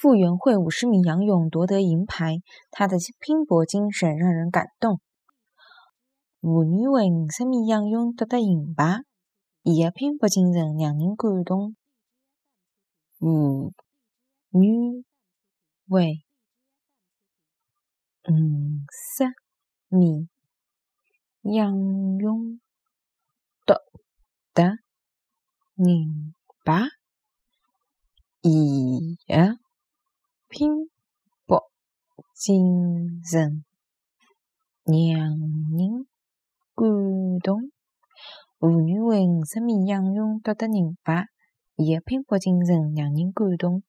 傅园慧五十米仰泳夺得银牌，她的拼搏精神让人感动。吴女慧五十米仰泳夺得银牌，伊的拼搏精神让人感动。吴女为五十米仰泳夺得银牌，伊的拼搏精神让人感动。吴女为五十米仰泳夺得银牌，伊的拼搏精神让人感动。